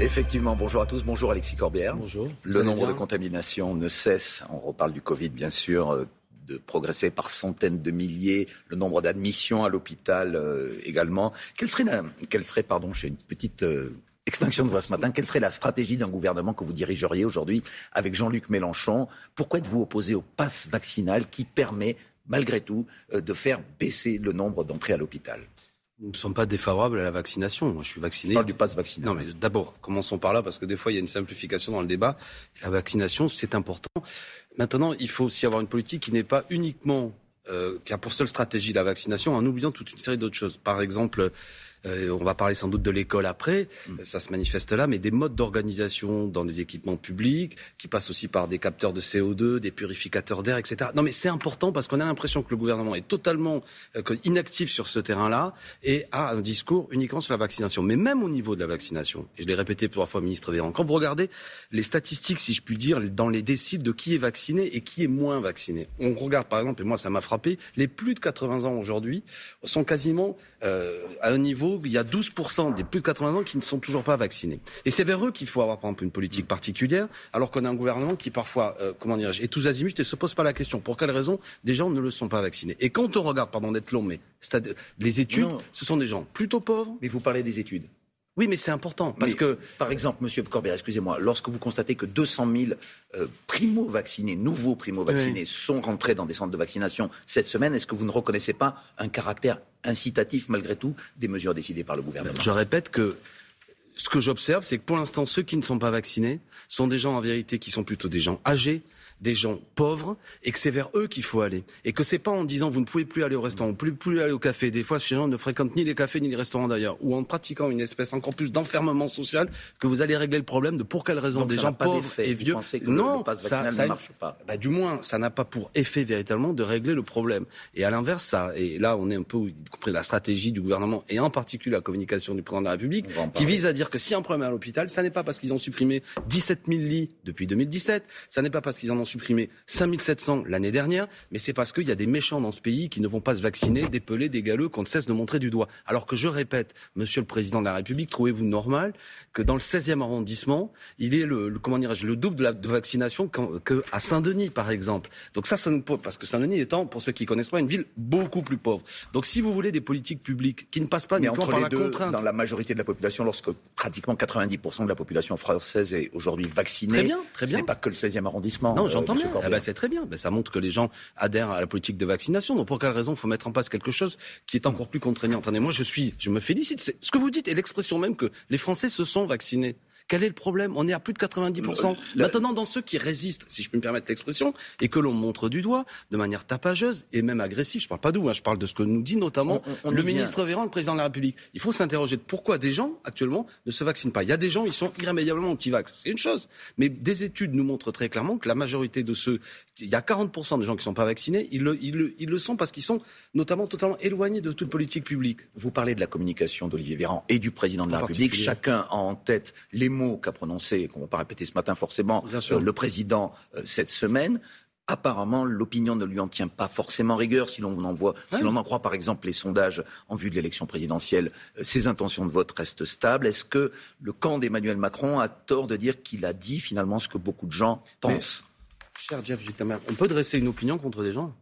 Effectivement, bonjour à tous, bonjour Alexis Corbière. Bonjour. Le nombre de contaminations ne cesse, on reparle du Covid bien sûr, euh, de progresser par centaines de milliers, le nombre d'admissions à l'hôpital euh, également. Quelle serait, la, quelle serait, pardon, j'ai une petite euh, extinction de voix ce matin, quelle serait la stratégie d'un gouvernement que vous dirigeriez aujourd'hui avec Jean-Luc Mélenchon? Pourquoi êtes-vous opposé au pass vaccinal qui permet, malgré tout, de faire baisser le nombre d'entrées à l'hôpital? Nous ne sommes pas défavorables à la vaccination. Moi, je suis vacciné. Je parle du pass vaccinal. Non, mais d'abord, commençons par là, parce que des fois, il y a une simplification dans le débat. La vaccination, c'est important. Maintenant, il faut aussi avoir une politique qui n'est pas uniquement, euh, qui a pour seule stratégie la vaccination, en oubliant toute une série d'autres choses. Par exemple, euh, on va parler sans doute de l'école après, mm. ça se manifeste là, mais des modes d'organisation dans des équipements publics, qui passent aussi par des capteurs de CO2, des purificateurs d'air, etc. Non mais c'est important parce qu'on a l'impression que le gouvernement est totalement euh, inactif sur ce terrain-là et a un discours uniquement sur la vaccination. Mais même au niveau de la vaccination, et je l'ai répété plusieurs fois, ministre Véran, quand vous regardez les statistiques, si je puis dire, dans les décides de qui est vacciné et qui est moins vacciné, on regarde par exemple, et moi ça m'a frappé, les plus de 80 ans aujourd'hui sont quasiment euh, à un niveau il y a 12% des plus de 80 ans qui ne sont toujours pas vaccinés. Et c'est vers eux qu'il faut avoir, par exemple, une politique particulière, alors qu'on a un gouvernement qui, parfois, euh, comment dirais-je, est tous azimuts et ne se pose pas la question. Pour quelle raison des gens ne le sont pas vaccinés? Et quand on regarde, pardon d'être long, mais les études, ce sont des gens plutôt pauvres. Mais vous parlez des études. Oui, mais c'est important parce que. Par exemple, Monsieur Corbett, excusez-moi, lorsque vous constatez que 200 000 euh, primo-vaccinés, nouveaux primo-vaccinés, sont rentrés dans des centres de vaccination cette semaine, est-ce que vous ne reconnaissez pas un caractère incitatif, malgré tout, des mesures décidées par le gouvernement? Je répète que ce que j'observe, c'est que pour l'instant, ceux qui ne sont pas vaccinés sont des gens en vérité qui sont plutôt des gens âgés, des gens pauvres et que c'est vers eux qu'il faut aller. Et que c'est pas en disant vous ne pouvez plus aller au restaurant, vous ne pouvez plus aller au café. Des fois, ces gens ne fréquentent ni les cafés ni les restaurants d'ailleurs. Ou en pratiquant une espèce encore plus d'enfermement social que vous allez régler le problème de pour quelle raison des gens pauvres et vieux. non, ça, ça, ne marche pas? Bah, du moins, ça n'a pas pour effet véritablement de régler le problème. Et à l'inverse, ça, et là, on est un peu, y compris la stratégie du gouvernement et en particulier la communication du président de la République, qui vise à dire que si un problème à l'hôpital, ça n'est pas parce qu'ils ont supprimé 17 000 lits depuis 2017, ça n'est pas parce qu'ils en ont supprimé 5 5700 l'année dernière, mais c'est parce qu'il y a des méchants dans ce pays qui ne vont pas se vacciner, des pelés, des galeux qu'on ne cesse de montrer du doigt. Alors que je répète, Monsieur le Président de la République, trouvez-vous normal que dans le 16e arrondissement, il est le, comment dirais-je, le double de la de vaccination qu'à Saint-Denis, par exemple? Donc ça, ça nous pose, parce que Saint-Denis étant, pour ceux qui connaissent pas, une ville beaucoup plus pauvre. Donc si vous voulez des politiques publiques qui ne passent pas uniquement par la deux, contrainte, dans la majorité de la population, lorsque pratiquement 90% de la population française est aujourd'hui vaccinée, très bien, très bien. C'est pas que le 16e arrondissement. Non, j'entends bien. Eh ben, c'est très bien. Ben, ça montre que les gens adhèrent à la politique de vaccination. Donc pour quelle raison il faut mettre en place quelque chose qui est encore plus contraignant? Attendez, moi je suis, je me félicite. Ce que vous dites est l'expression même que les Français se sont vaccinés. Quel est le problème? On est à plus de 90%. Maintenant, dans ceux qui résistent, si je peux me permettre l'expression, et que l'on montre du doigt de manière tapageuse et même agressive, je ne parle pas d'où, hein, je parle de ce que nous dit notamment le ministre Véran, le président de la République. Il faut s'interroger de pourquoi des gens, actuellement, ne se vaccinent pas. Il y a des gens, ils sont irrémédiablement anti-vax. C'est une chose. Mais des études nous montrent très clairement que la majorité de ceux, il y a 40% des gens qui ne sont pas vaccinés, ils le, ils le, ils le sont parce qu'ils sont notamment totalement éloignés de toute politique publique. Vous parlez de la communication d'Olivier Véran et du président de la République. Chacun a en tête les mots qu'a prononcé, qu'on ne va pas répéter ce matin forcément, euh, le président euh, cette semaine. Apparemment, l'opinion ne lui en tient pas forcément rigueur. Si l'on en voit, si l'on en croit par exemple les sondages en vue de l'élection présidentielle, euh, ses intentions de vote restent stables. Est-ce que le camp d'Emmanuel Macron a tort de dire qu'il a dit finalement ce que beaucoup de gens pensent? Cher Jeff on peut dresser une opinion contre des gens?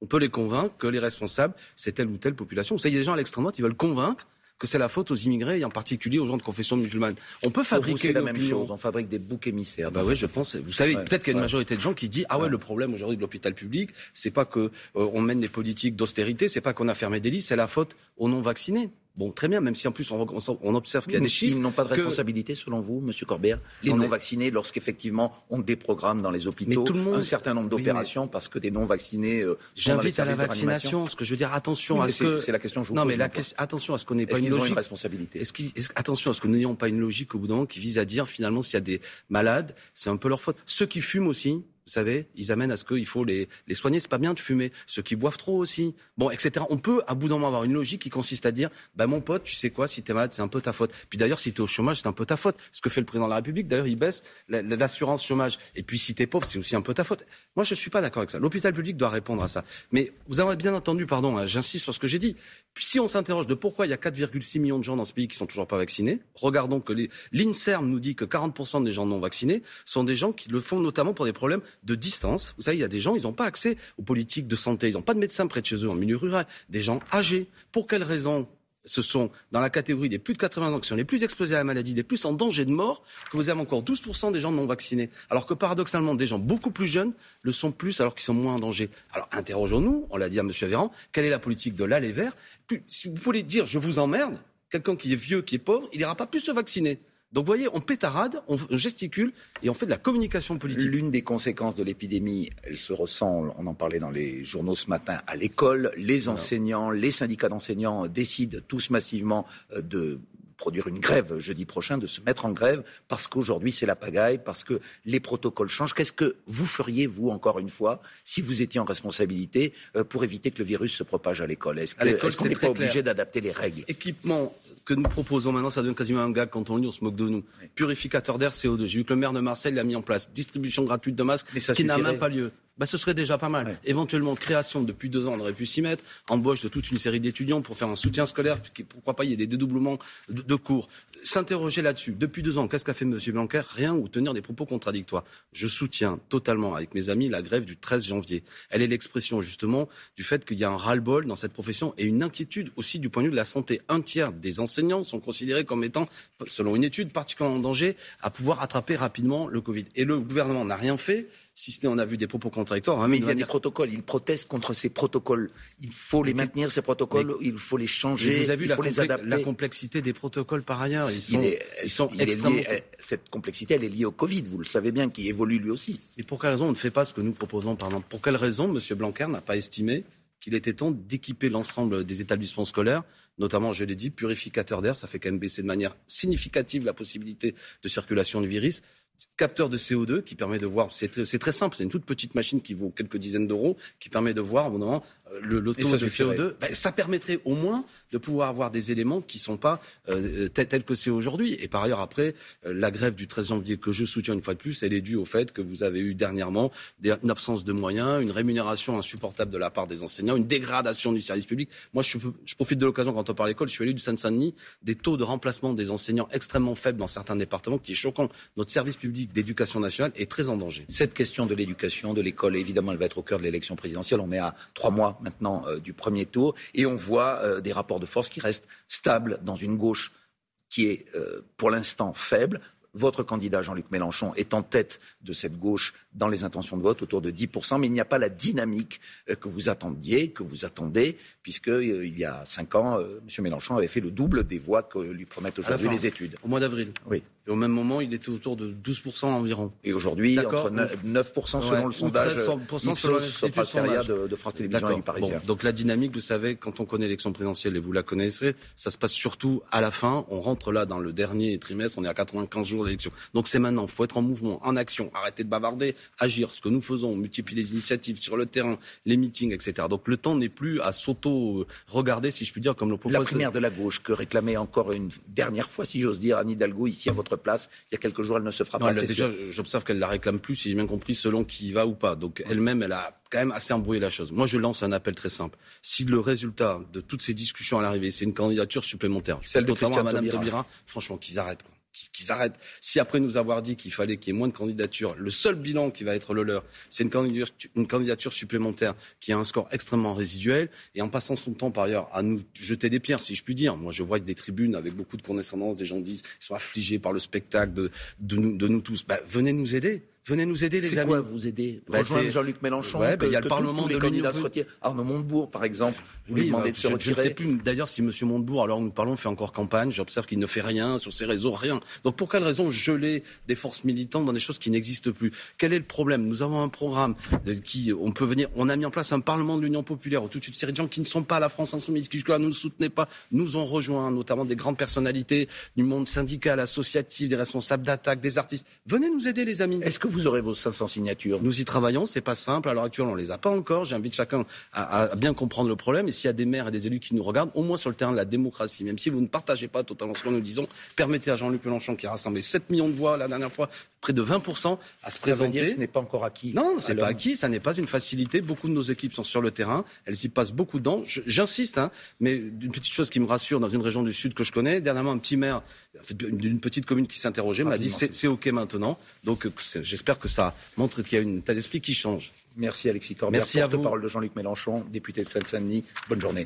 On peut les convaincre que les responsables, c'est telle ou telle population. Vous savez, il y a des gens à l'extrême droite, ils veulent convaincre que c'est la faute aux immigrés et en particulier aux gens de confession musulmane. On peut fabriquer la même chose. On fabrique des boucs émissaires. Bah oui, je pense. Vous savez, peut-être qu'il y a une majorité de gens qui disent ah ouais, le problème aujourd'hui de l'hôpital public, c'est pas que euh, on mène des politiques d'austérité, c'est pas qu'on a fermé des lits, c'est la faute aux non vaccinés. Bon, très bien, même si en plus on, on observe qu'il y a des chiffres. Ils n'ont pas de responsabilité, selon vous, Monsieur Corbert, les non-vaccinés, lorsqu'effectivement on déprogramme dans les hôpitaux tout le monde... un certain nombre d'opérations parce que des non-vaccinés. Euh, J'invite à la vaccination. Ce que je veux dire, attention à ce que. C'est la question que je vous Non, mais la attention à ce qu'on n'ait pas une logique. Ont une responsabilité. Est-ce attention à ce que nous n'ayons pas une logique au bout d'un moment qui vise à dire finalement s'il y a des malades, c'est un peu leur faute. Ceux qui fument aussi, vous savez, ils amènent à ce qu'il faut les, les soigner. C'est pas bien de fumer. Ceux qui boivent trop aussi. Bon, etc. On peut, à bout d'un moment, avoir une logique qui consiste à dire, bah, mon pote, tu sais quoi, si t'es malade, c'est un peu ta faute. Puis d'ailleurs, si t'es au chômage, c'est un peu ta faute. Ce que fait le président de la République, d'ailleurs, il baisse l'assurance chômage. Et puis, si t'es pauvre, c'est aussi un peu ta faute. Moi, je suis pas d'accord avec ça. L'hôpital public doit répondre à ça. Mais vous avez bien entendu, pardon, hein, j'insiste sur ce que j'ai dit. Si on s'interroge de pourquoi il y a 4,6 millions de gens dans ce pays qui sont toujours pas vaccinés, regardons que l'INSERM nous dit que 40% des gens non vaccinés sont des gens qui le font notamment pour des problèmes de distance vous savez, il y a des gens, ils n'ont pas accès aux politiques de santé. Ils n'ont pas de médecin près de chez eux en milieu rural. Des gens âgés. Pour quelles raisons ce sont dans la catégorie des plus de 80 ans qui sont les plus exposés à la maladie, les plus en danger de mort, que vous avez encore 12% des gens non vaccinés? Alors que paradoxalement, des gens beaucoup plus jeunes le sont plus alors qu'ils sont moins en danger. Alors interrogeons-nous, on l'a dit à M. Véran, quelle est la politique de l'aller vert Si vous voulez dire je vous emmerde, quelqu'un qui est vieux, qui est pauvre, il n'ira pas plus se vacciner. Donc vous voyez, on pétarade, on gesticule et on fait de la communication politique. L'une des conséquences de l'épidémie, elle se ressent, on en parlait dans les journaux ce matin, à l'école. Les enseignants, les syndicats d'enseignants décident tous massivement euh, de produire une grève jeudi prochain, de se mettre en grève parce qu'aujourd'hui c'est la pagaille, parce que les protocoles changent. Qu'est-ce que vous feriez, vous, encore une fois, si vous étiez en responsabilité, euh, pour éviter que le virus se propage à l'école? Est-ce qu'on n'est pas obligé d'adapter les règles? Équipement que nous proposons maintenant, ça devient quasiment un gag quand on lit, on se moque de nous. Purificateur d'air CO2. J'ai vu que le maire de Marseille l'a mis en place. Distribution gratuite de masques, ce qui n'a même pas lieu bah, ce serait déjà pas mal. Éventuellement, création depuis deux ans, on aurait pu s'y mettre, embauche de toute une série d'étudiants pour faire un soutien scolaire, pourquoi pas, il y ait des dédoublements de, cours. S'interroger là-dessus. Depuis deux ans, qu'est-ce qu'a fait M. Blanquer? Rien ou tenir des propos contradictoires. Je soutiens totalement, avec mes amis, la grève du 13 janvier. Elle est l'expression, justement, du fait qu'il y a un ras-le-bol dans cette profession et une inquiétude aussi du point de vue de la santé. Un tiers des enseignants sont considérés comme étant, selon une étude, particulièrement en danger à pouvoir attraper rapidement le Covid. Et le gouvernement n'a rien fait si ce n'est on a vu des propos contradictoires. Hein, mais il y a des protocoles. Ils protestent contre ces protocoles. Il faut les maintenir, ces protocoles. il faut les changer. vous avez vu il la, faut les adapter. la complexité des protocoles par ailleurs. Ils sont, ils sont extrêmement... cette complexité, elle est liée au Covid. Vous le savez bien, qui évolue lui aussi. Et pour quelle raison on ne fait pas ce que nous proposons, par exemple? Pour quelle raison M. Blanquer n'a pas estimé qu'il était temps d'équiper l'ensemble des établissements scolaires, notamment, je l'ai dit, purificateurs d'air, ça fait quand même baisser de manière significative la possibilité de circulation du virus. Capteur de CO2 qui permet de voir, c'est très, simple, c'est une toute petite machine qui vaut quelques dizaines d'euros, qui permet de voir au moment le, taux de CO2, ben, ça permettrait au moins de pouvoir avoir des éléments qui ne sont pas euh, tels, que c'est aujourd'hui. Et par ailleurs, après, euh, la grève du 13 janvier que je soutiens une fois de plus, elle est due au fait que vous avez eu dernièrement une absence de moyens, une rémunération insupportable de la part des enseignants, une dégradation du service public. Moi, je, je profite de l'occasion quand on parle d'école, je suis allé du Seine-Saint-Denis, des taux de remplacement des enseignants extrêmement faibles dans certains départements, qui est choquant. Notre service public d'éducation nationale est très en danger. Cette question de l'éducation, de l'école, évidemment, elle va être au cœur de l'élection présidentielle. On est à trois mois maintenant euh, du premier tour et on voit euh, des rapports de force qui restent stables dans une gauche qui est euh, pour l'instant faible. Votre candidat Jean-Luc Mélenchon est en tête de cette gauche dans les intentions de vote, autour de 10%, mais il n'y a pas la dynamique que vous attendiez, que vous attendez, puisque il y a cinq ans, M. Mélenchon avait fait le double des voix que lui promettent aujourd'hui les études. Au mois d'avril. Oui. Et au même moment, il était autour de 12% environ. Et aujourd'hui, entre 9%, selon le sondage selon de, de France Télévisions et du Parisien. donc la dynamique, vous savez, quand on connaît l'élection présidentielle et vous la connaissez, ça se passe surtout à la fin. On rentre là dans le dernier trimestre, on est à 95 jours d'élection. Donc c'est maintenant, il faut être en mouvement, en action, arrêter de bavarder, agir. Ce que nous faisons, multiplier les initiatives sur le terrain, les meetings, etc. Donc le temps n'est plus à s'auto-regarder, si je puis dire, comme le propose... La primaire de la gauche que réclamait encore une dernière fois, si j'ose dire, Anne Hidalgo, ici à votre place. Il y a quelques jours, elle ne se fera pas. déjà, j'observe qu'elle la réclame plus, si j'ai bien compris, selon qui y va ou pas. Donc elle-même, elle a quand même assez embrouillé la chose. Moi, je lance un appel très simple. Si le résultat de toutes ces discussions à l'arrivée, c'est une candidature supplémentaire, celle notamment à Mme Taubira, franchement, qu'ils arrêtent qu'ils arrêtent. Si après nous avoir dit qu'il fallait qu'il y ait moins de candidatures, le seul bilan qui va être le leur, c'est une candidature, supplémentaire qui a un score extrêmement résiduel, et en passant son temps par ailleurs à nous jeter des pierres, si je puis dire. Moi, je vois des tribunes avec beaucoup de condescendance, des gens disent, ils sont affligés par le spectacle de, de, nous, de nous tous. Bah, venez nous aider. Venez nous aider, les amis. C'est quoi vous aider bah, Rejoindre Jean-Luc Mélenchon ouais, bah, Il y a le Parlement de l'Union. Arnaud Montebourg, par exemple, vous lui demandez de se retirer. Je ne sais plus d'ailleurs si M. Montebourg, alors nous parlons, fait encore campagne. J'observe qu'il ne fait rien sur ses réseaux, rien. Donc pour quelle raison geler des forces militantes dans des choses qui n'existent plus? Quel est le problème? Nous avons un programme de, qui, on peut venir, on a mis en place un Parlement de l'Union populaire où toute une série de gens qui ne sont pas à la France insoumise, qui jusque-là ne nous soutenaient pas, nous ont rejoint, notamment des grandes personnalités du monde syndical, associatif, des responsables d'attaque, des artistes. Venez nous aider, les amis. Est-ce que vous aurez vos 500 signatures Nous y travaillons, c'est pas simple. À l'heure actuelle, on les a pas encore. J'invite chacun à, à, bien comprendre le problème. Et s'il y a des maires et des élus qui nous regardent, au moins sur le terrain de la démocratie, même si vous ne partagez pas totalement ce que nous disons, permettez à Jean-Luc Mélenchon, qui a rassemblé 7 millions de voix la dernière fois, près de 20%, à se Ça présenter. veut dire que ce n'est pas encore acquis. Non, c'est pas acquis, ça n'est pas une facilité. Beaucoup de nos équipes sont sur le terrain, elles y passent beaucoup de temps. J'insiste, hein, mais une petite chose qui me rassure dans une région du Sud que je connais, dernièrement un petit maire d'une petite commune qui s'interrogeait m'a dit c'est ok maintenant. Donc euh, j'espère que ça montre qu'il y a une état d'esprit qui change. Merci Alexis Corbière, Merci à vous. porte-parole de Jean-Luc Mélenchon, député de Seine-Saint-Denis. Bonne journée.